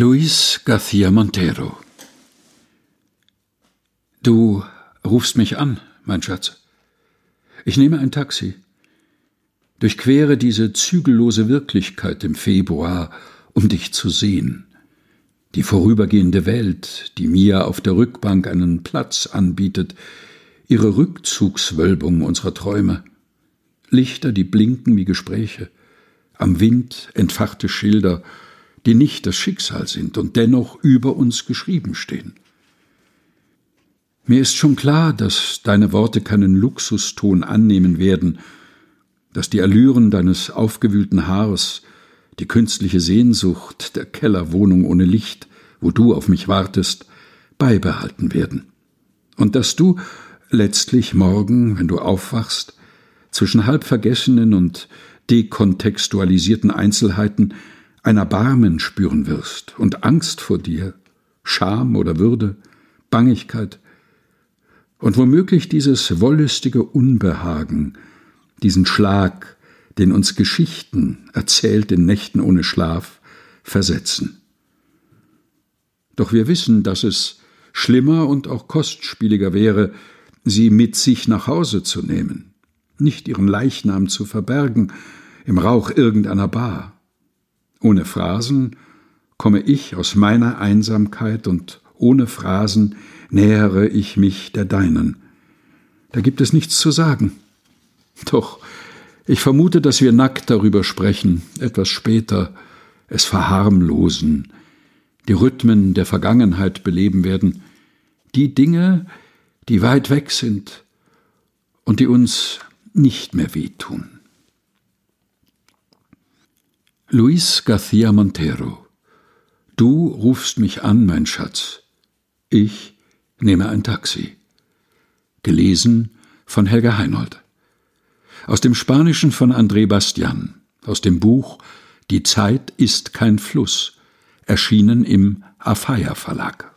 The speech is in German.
Luis García Montero Du rufst mich an, mein Schatz. Ich nehme ein Taxi. Durchquere diese zügellose Wirklichkeit im Februar, um dich zu sehen. Die vorübergehende Welt, die mir auf der Rückbank einen Platz anbietet, ihre Rückzugswölbung unserer Träume. Lichter, die blinken wie Gespräche, am Wind entfachte Schilder, die nicht das Schicksal sind und dennoch über uns geschrieben stehen. Mir ist schon klar, dass deine Worte keinen Luxuston annehmen werden, dass die Allüren deines aufgewühlten Haares, die künstliche Sehnsucht der Kellerwohnung ohne Licht, wo du auf mich wartest, beibehalten werden. Und dass du letztlich morgen, wenn du aufwachst, zwischen halb vergessenen und dekontextualisierten Einzelheiten ein Erbarmen spüren wirst und Angst vor dir, Scham oder Würde, Bangigkeit und womöglich dieses wollüstige Unbehagen, diesen Schlag, den uns Geschichten, erzählt in Nächten ohne Schlaf, versetzen. Doch wir wissen, dass es schlimmer und auch kostspieliger wäre, sie mit sich nach Hause zu nehmen, nicht ihren Leichnam zu verbergen im Rauch irgendeiner Bar. Ohne Phrasen komme ich aus meiner Einsamkeit und ohne Phrasen nähere ich mich der deinen. Da gibt es nichts zu sagen. Doch ich vermute, dass wir nackt darüber sprechen, etwas später, es verharmlosen, die Rhythmen der Vergangenheit beleben werden, die Dinge, die weit weg sind und die uns nicht mehr wehtun. Luis García Montero Du rufst mich an, mein Schatz. Ich nehme ein Taxi. Gelesen von Helga Heinold. Aus dem Spanischen von André Bastian. Aus dem Buch Die Zeit ist kein Fluss. Erschienen im Afaya Verlag.